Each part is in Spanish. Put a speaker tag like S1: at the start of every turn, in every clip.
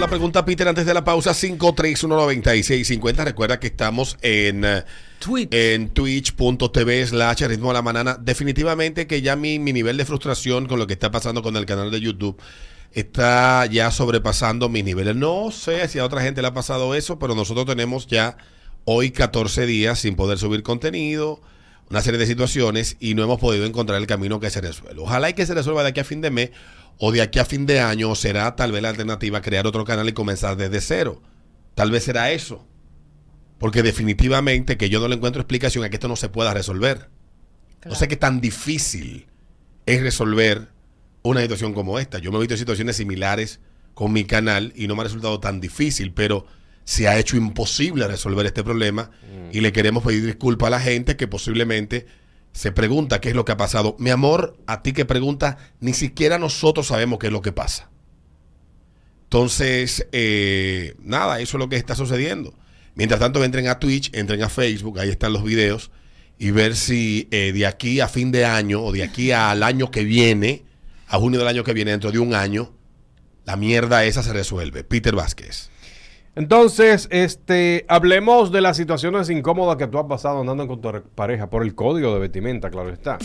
S1: la pregunta Peter antes de la pausa 5319650. Recuerda que estamos en eh,
S2: Twitch.
S1: en twitch.tv slash ritmo de la manana. Definitivamente que ya mi, mi nivel de frustración con lo que está pasando con el canal de YouTube está ya sobrepasando mis niveles. No sé si a otra gente le ha pasado eso, pero nosotros tenemos ya hoy 14 días sin poder subir contenido, una serie de situaciones y no hemos podido encontrar el camino que se resuelva. Ojalá y que se resuelva de aquí a fin de mes o de aquí a fin de año será tal vez la alternativa crear otro canal y comenzar desde cero. Tal vez será eso. Porque definitivamente que yo no le encuentro explicación a que esto no se pueda resolver. No sé qué tan difícil es resolver una situación como esta. Yo me he visto en situaciones similares con mi canal y no me ha resultado tan difícil, pero se ha hecho imposible resolver este problema y le queremos pedir disculpas a la gente que posiblemente se pregunta qué es lo que ha pasado. Mi amor, a ti que preguntas, ni siquiera nosotros sabemos qué es lo que pasa. Entonces, eh, nada, eso es lo que está sucediendo. Mientras tanto, entren a Twitch, entren a Facebook, ahí están los videos, y ver si eh, de aquí a fin de año o de aquí al año que viene, a junio del año que viene, dentro de un año, la mierda esa se resuelve. Peter Vázquez.
S3: Entonces, este, hablemos de las situaciones incómodas que tú has pasado andando con tu pareja por el código de vestimenta, claro está.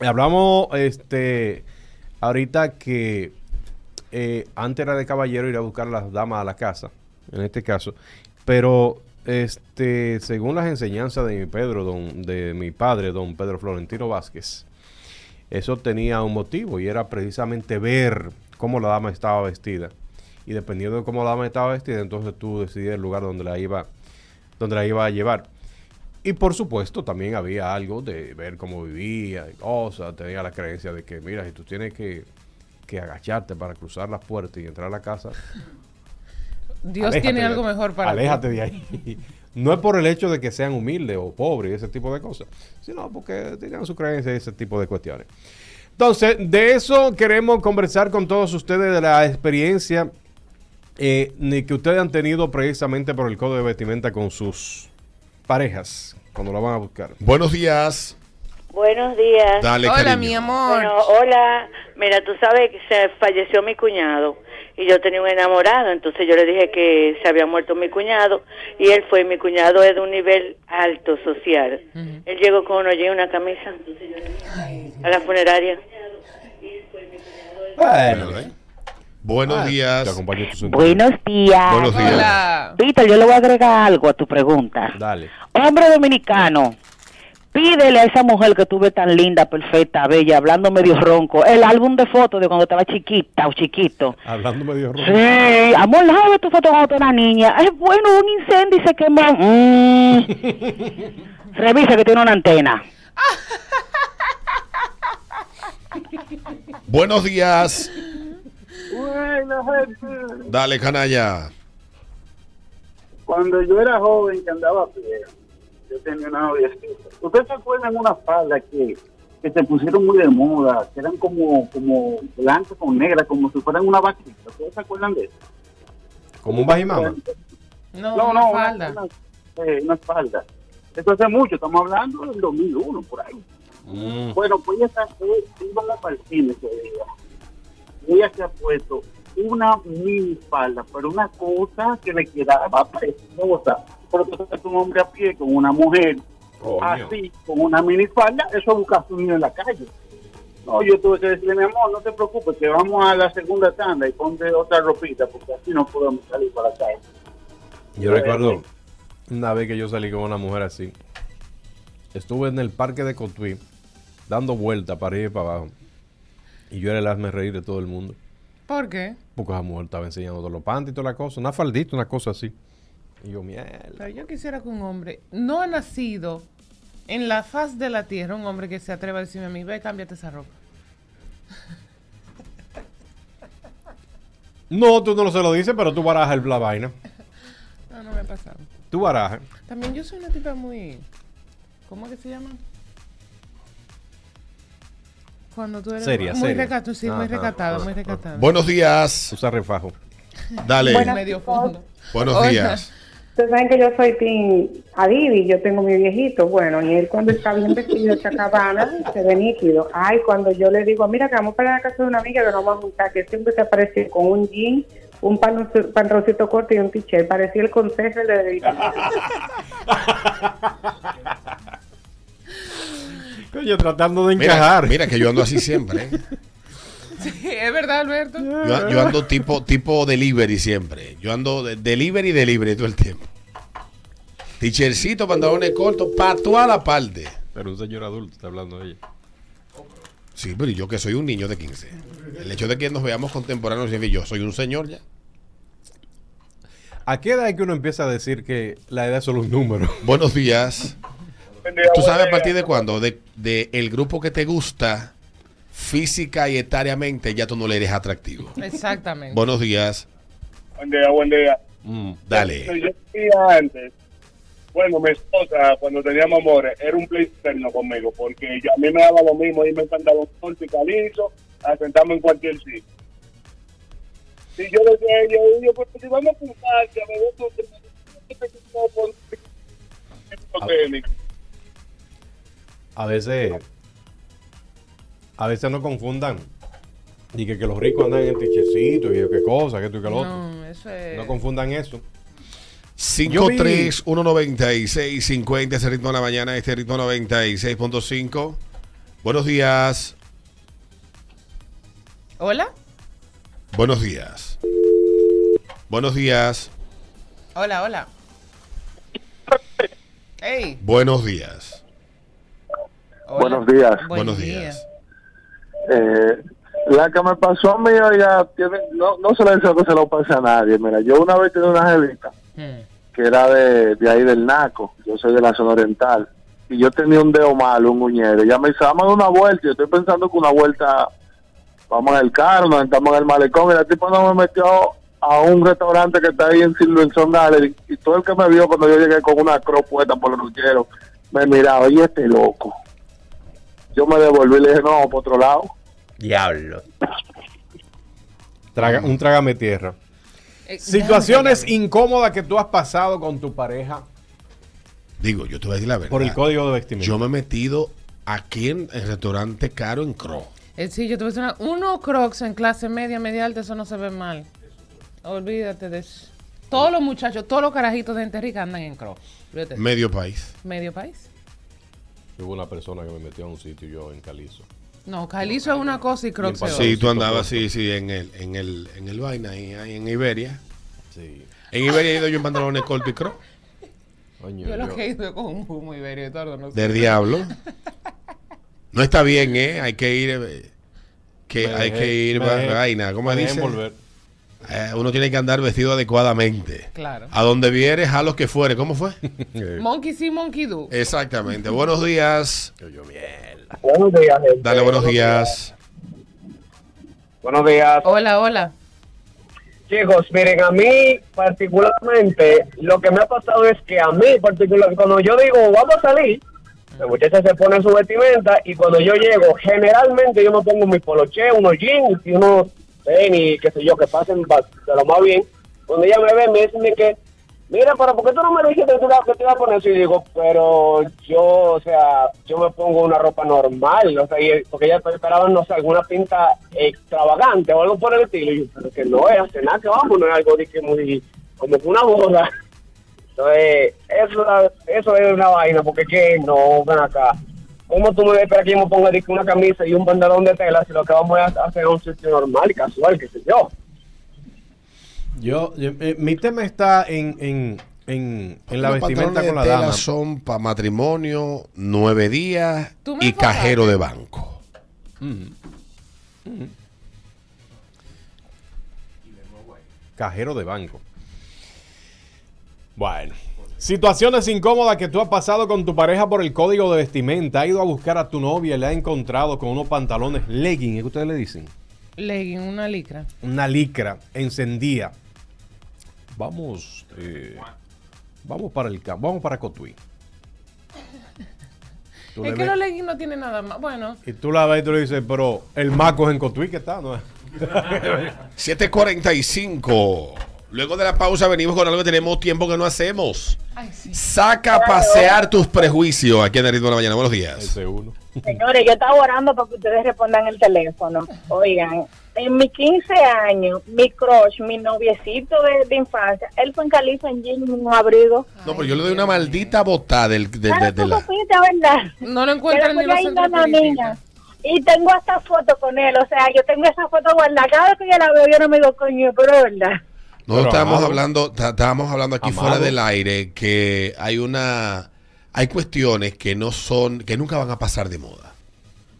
S3: Hablamos, este, ahorita que eh, antes era de caballero ir a buscar a las damas a la casa, en este caso, pero este, según las enseñanzas de mi Pedro, don, de mi padre, don Pedro Florentino Vázquez, eso tenía un motivo y era precisamente ver cómo la dama estaba vestida y dependiendo de cómo la dama estaba vestida, entonces tú decidías el lugar donde la iba, donde la iba a llevar. Y por supuesto también había algo de ver cómo vivía y cosas, tenía la creencia de que, mira, si tú tienes que, que agacharte para cruzar las puertas y entrar a la casa,
S2: Dios
S3: aléjate
S2: tiene
S3: de-
S2: algo mejor para ti.
S3: Aléjate de ahí. No es por el hecho de que sean humildes o pobres y ese tipo de cosas, sino porque tenían su creencia y ese tipo de cuestiones. Entonces, de eso queremos conversar con todos ustedes de la experiencia eh, ni que ustedes han tenido precisamente por el código de vestimenta con sus parejas cuando la van a buscar.
S1: Buenos días.
S4: Buenos días.
S1: Dale,
S2: Hola,
S1: cariño.
S2: mi amor.
S4: Bueno, hola. Mira, tú sabes que se falleció mi cuñado y yo tenía un enamorado, entonces yo le dije que se había muerto mi cuñado y él fue, mi cuñado es de un nivel alto social. Él llegó con y una camisa a la funeraria.
S3: Bueno,
S1: ¿eh? Buenos
S3: Ah,
S1: días.
S5: Buenos días.
S1: Buenos días.
S2: Hola.
S5: Víctor, yo le voy a agregar algo a tu pregunta.
S3: Dale.
S5: Hombre dominicano, pídele a esa mujer que tú ves tan linda, perfecta, bella, hablando medio ronco, el álbum de fotos de cuando estaba chiquita o chiquito.
S3: Hablando medio rojo.
S5: Sí, amor, déjame ver tu foto cuando tú eras niña. Es bueno, un incendio y se quemó. Mm. Revisa que tiene una antena.
S1: Buenos días.
S6: Bueno, gente,
S1: Dale, canalla.
S6: cuando yo era joven que andaba a pie, yo tenía una noviecita. ¿Ustedes se acuerdan de una falda que, que se pusieron muy de moda, que eran como, como blancas con negras, como si fueran una vaquita? ¿Ustedes se acuerdan de eso?
S3: Como un bajimama.
S2: No,
S6: No,
S2: una falda.
S6: Una, una, eh, una falda. Eso hace mucho, estamos hablando del 2001, por ahí.
S3: Mm.
S6: Bueno, pues ella eh, íbamos para el cine ese día. Ella se ha puesto una mini falda, pero una cosa que le quedaba preciosa. Porque es un hombre a pie con una mujer así, con una mini falda, eso es buscar su niño en la calle. No, yo tuve que decirle, mi amor, no te preocupes, que vamos a la segunda tanda y ponte otra ropita, porque así no podemos salir para la calle.
S3: Yo recuerdo una vez que yo salí con una mujer así. Estuve en el parque de Cotuí dando vueltas para ir para abajo. Y yo era el hazme reír de todo el mundo.
S2: ¿Por qué?
S3: Porque esa mujer estaba enseñando todos los panties y toda la cosa. Una faldita, una cosa así. Y yo, mierda.
S2: Pero yo quisiera que un hombre no ha nacido en la faz de la tierra, un hombre que se atreva a decirme a mí, ve, cámbiate esa ropa.
S3: No, tú no se lo dices, pero tú barajas el- la vaina.
S2: No, no me ha pasado.
S3: Tú barajas.
S2: También yo soy una tipa muy... ¿Cómo que se llama? Cuando tú eres
S3: Seria,
S2: muy
S3: seria.
S2: recatada, sí, muy muy
S3: ajá.
S2: recatada.
S1: Buenos días.
S3: Usa refajo.
S1: Dale.
S2: medio fondo.
S1: Buenos
S2: Hola.
S1: días.
S7: Ustedes saben que yo soy Team Adivi, yo tengo mi viejito, bueno, y él cuando está bien vestido, chacabana, se ve nítido. Ay, cuando yo le digo, mira que vamos para la casa de una amiga que nos vamos a juntar, que siempre se aparece con un jean, un pantaloncito, pantaloncito corto y un t-shirt. Parecía el consejo de
S3: Tratando de
S1: Mira,
S3: encajar.
S1: mira que yo ando así siempre. ¿eh?
S2: Sí, es verdad, Alberto.
S1: Yo, yo ando tipo, tipo delivery siempre. Yo ando de- delivery, delivery todo el tiempo. Tichercito, pantalones cortos, para toda la parte.
S3: Pero un señor adulto está hablando de ella.
S1: Sí, pero yo que soy un niño de 15. El hecho de que nos veamos contemporáneos significa yo soy un señor ya.
S3: ¿A qué edad es que uno empieza a decir que la edad es solo un número?
S1: Buenos días. ¿Tú sabes a partir de cuándo? De, de el grupo que te gusta física y etariamente ya tú no le eres atractivo.
S2: Exactamente.
S1: Buenos días.
S6: Buen día, buen día.
S3: Mm.
S1: Dale.
S6: Yo decía antes, bueno, mi esposa, cuando teníamos amores, era un play externo conmigo, porque yo- a mí me daba lo mismo, y me encantaba un corto y calizo, a sentarme en cualquier sitio. Y yo decía a ella, yo, pues si vamos a juntar, que me gusta técnico.
S3: A veces, a veces no confundan. Y que, que los ricos andan en tichecitos y qué cosa, que esto y que lo otro.
S2: No, eso es.
S3: No confundan eso.
S1: 5319650 ese ritmo de la mañana, este ritmo 96.5. Buenos días.
S2: Hola.
S1: Buenos días. Buenos días.
S2: Hola, hola. Hey.
S1: Buenos días.
S2: Hola.
S6: Buenos días.
S2: Buen
S1: Buenos
S2: día.
S1: días.
S6: Eh, la que me pasó a mí, oiga, tiene, no, no se le deseo que se lo pase a nadie. Mira, yo una vez tenía una jevita
S2: Hmm.
S6: que era de, de ahí del Naco, yo soy de la zona oriental, y yo tenía un dedo malo, un uñero. Ella me dice, vamos a dar una vuelta, y yo estoy pensando que una vuelta, vamos en el carro, nos sentamos en el malecón, y la tipo no me metió a un restaurante que está ahí en Silverson Gallery, y todo el que me vio cuando yo llegué con una cruz puesta por los uñeros, me miraba, y este loco. Yo me devolví y le dije, no, vamos por otro lado.
S3: Diablo. Traga, un trágame tierra.
S2: Eh,
S3: Situaciones
S2: déjame
S3: incómodas que tú has pasado con tu pareja
S1: Digo, yo te voy a decir la verdad.
S3: por el código de vestimenta.
S1: Yo me he metido aquí en el restaurante caro en Cro.
S2: Eh, sí, yo te voy a decir una- unos crocs en clase media, media alta, eso no se ve mal. Olvídate de eso. Todos los muchachos, todos los carajitos de gente rica andan en crocs.
S1: Medio país.
S2: Medio país.
S3: Hubo una persona que me metió a un sitio yo en Calizo.
S2: No, Calizo es una cosa y crocs
S3: Bien
S2: es.
S1: Sí, tú andabas, sí, sí, en el, en el, en el vaina, ahí, ahí en Iberia.
S3: Sí.
S1: En Iberia he ido yo en pantalones cortos y Cro.
S3: Coño,
S2: Yo lo
S3: yo-
S2: que he ido con un humo iberio, Eduardo, no sé.
S1: Del diablo. No está bien, ¿eh? Hay que ir. eh, Que
S3: me
S1: hay
S3: dejé-
S1: que ir,
S3: dejé-
S1: vaina. ¿Cómo
S3: me
S1: dice?
S3: envolver.
S1: Eh, uno tiene que andar vestido adecuadamente.
S2: Claro.
S1: A donde vieres, a los que fuere. ¿Cómo fue?
S2: Monkey sí, monkey do.
S1: Exactamente. Buenos días.
S6: Buenos días, gente.
S1: Dale, buenos días.
S6: Buenos días.
S2: Hola, hola.
S6: Chicos, miren, a mí particularmente, lo que me ha pasado es que a mí particular, cuando yo digo, vamos a salir, la muchacha se pone su vestimenta y cuando yo llego, generalmente yo me pongo mis poloche, unos jeans y unos tenis, qué sé yo, que pasen de lo más bien. Cuando ella me ve, me dice que, mira, pero ¿por qué tú no me dijiste que te ibas a poner eso? Y digo, pero yo, o sea, yo me pongo una ropa normal, o sea, y- porque ella esperaba, no sé, alguna pinta extravagante o algo por el estilo. Y yo, pero que no es, hace nada que vamos, no es algo de que muy, como que una boda. Entonces, eso, eso es una vaina, porque que no, ven acá. ¿Cómo tú me esperas que yo me ponga una camisa y un pantalón de tela si lo que vamos a hacer es un sitio normal y casual, qué sé yo?
S3: Yo, yo- eh, mi tema está en, en, en, en la vestimenta con la
S1: tela
S3: dama.
S1: son para matrimonio, nueve días y
S2: enfocaste.
S1: cajero de banco.
S3: Cajero de banco. Bueno. Situaciones incómodas que tú has pasado con tu pareja por el código de vestimenta. Ha ido a buscar a tu novia y le ha encontrado con unos pantalones legging, ¿es que ustedes le dicen?
S2: Legging, una licra.
S3: Una licra encendida. Vamos, eh, vamos para el campo, vamos para Cotuí. Tú
S2: Es que
S3: ves-
S2: los leggings no tienen nada más. Bueno,
S3: y tú la ves y tú le dices, pero el maco es en Cotuí que está, ¿no?
S1: 7.45. Luego de la pausa venimos con algo que tenemos tiempo que no hacemos.
S2: Ay, sí.
S1: Saca a pasear tus prejuicios aquí en el ritmo de la mañana. Buenos días.
S8: Señores, yo estaba orando para que ustedes respondan el teléfono. Oigan, en mis 15 años, mi crush, mi noviecito de, de infancia, él fue en Califa en jean, en un abrigo.
S1: No, pero yo le doy una maldita botada del, de, de-
S8: Claro,
S1: de
S8: tú
S1: la...
S8: ¿verdad?
S2: No lo
S8: la niña.
S2: espiritistas.
S8: Y tengo hasta foto con él, o sea, yo tengo esa foto guardada. Cada vez que yo la veo, yo no me digo, coño, pero es verdad.
S1: No
S3: Pero
S1: estábamos
S3: amado.
S1: hablando, estábamos hablando aquí
S3: Amado.
S1: fuera del aire que hay una, hay cuestiones que no son, que nunca van a pasar de moda.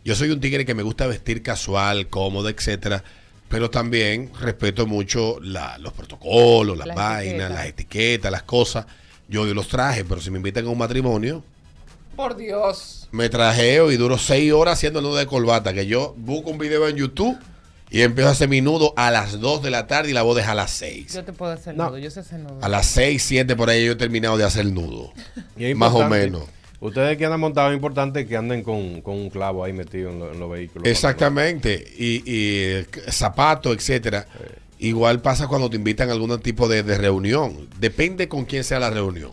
S1: Yo soy un tigre que me gusta vestir casual, cómodo, etcétera, pero también respeto mucho la- los protocolos, las
S2: Las
S1: vainas,
S2: etiquetas.
S1: las etiquetas, las cosas. Yo odio los trajes, pero si me invitan a un matrimonio,
S2: Por Dios.
S1: me trajeo y duro seis horas haciendo nudo de corbata, que yo busco un video en YouTube y empiezo a hacer mi nudo a las 2 de la tarde y la a dejar a las 6.
S2: Yo te puedo hacer
S3: No.
S2: nudo, yo sé hacer nudo.
S1: A las 6, 7 por ahí yo he terminado de hacer nudo.
S3: Y es
S1: Más o menos.
S3: Ustedes que andan montados, es importante que anden con, con un clavo ahí metido en, lo- en los vehículos.
S1: Exactamente. Y, y zapatos, etcétera. Igual pasa cuando te invitan a algún tipo de, de reunión. Depende con quién sea la reunión.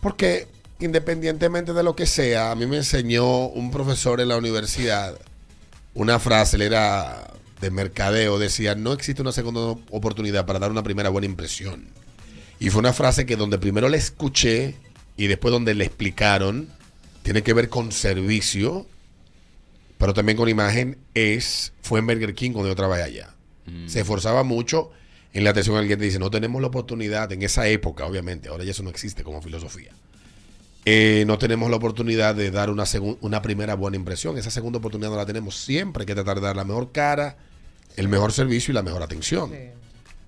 S1: Porque independientemente de lo que sea, a mí me enseñó un profesor en la universidad una frase, él era de mercadeo, decía, no existe una segunda oportunidad para dar una primera buena impresión. Y fue una frase que donde primero la escuché y después donde le explicaron, tiene que ver con servicio, pero también con imagen, es, fue en Burger King cuando yo trabajé allá. Se esforzaba mucho en la atención al cliente. Dice, no tenemos la oportunidad, en esa época, obviamente, ahora ya eso no existe como filosofía. Eh, no tenemos la oportunidad de dar una, una primera buena impresión. Esa segunda oportunidad no la tenemos. Siempre hay que tratar de dar la mejor cara, el mejor servicio y la mejor atención.
S2: Sí.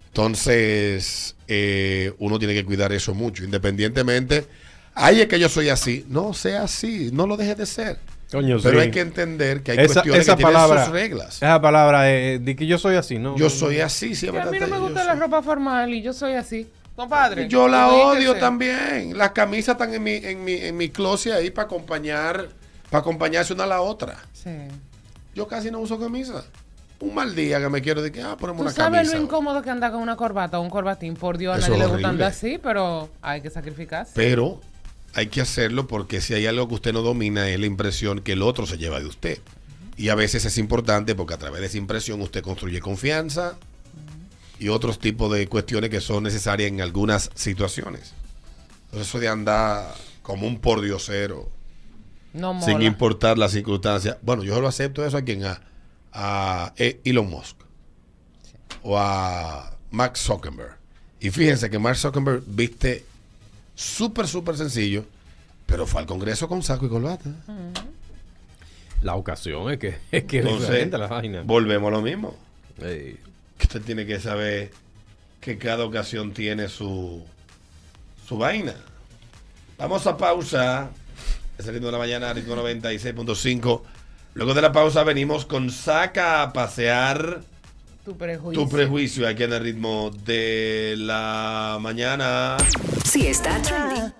S1: Entonces, eh, uno tiene que cuidar eso mucho, independientemente. Ay, es que yo soy así. No, sea así, no lo dejes de ser.
S3: Coño,
S1: Pero
S3: sí.
S1: hay que entender que hay
S3: esa,
S1: cuestiones
S3: esa
S1: que tienen sus reglas.
S3: Esa palabra eh, de que yo soy así, ¿no?
S1: Yo soy así, sí,
S2: a mí no me gusta
S1: soy-
S2: la ropa formal y yo soy así. Compadre.
S1: Yo la
S2: que
S1: odio
S2: ser.
S1: también. Las camisas están en mi, en mi, en mi closet ahí para acompañar, para acompañarse una a la otra.
S2: Sí.
S1: Yo casi no uso camisa. Un mal día que me quiero decir, ah, ponemos
S2: Tú
S1: una
S2: sabes
S1: camisa.
S2: lo incómodo que anda con una corbata o un corbatín. Por Dios, a nadie le gusta andar así, pero hay que sacrificarse.
S1: Pero hay que hacerlo porque si hay algo que usted no domina es la impresión que el otro se lleva de usted. Y a veces es importante porque a través de esa impresión usted construye confianza y otros tipos de cuestiones que son necesarias en algunas situaciones. Entonces eso de andar como un pordiosero
S2: No
S1: sin importar las circunstancias. Bueno, yo lo acepto eso a quien a, a E- Elon Musk o a Mark Zuckerberg. Y fíjense que Mark Zuckerberg viste súper, súper sencillo, pero fue al Congreso con saco y corbata.
S3: La ocasión es que es que
S1: Entonces,
S3: la vaina.
S1: volvemos a lo mismo.
S3: Ey.
S1: Usted tiene que saber que cada ocasión tiene su, su vaina. Vamos a pausa. Es el ritmo de la mañana, ritmo 96.5. Luego de la pausa venimos con Saca a pasear
S2: Tu prejuicio.
S1: tu prejuicio aquí en el ritmo de la mañana.
S9: Si está trending,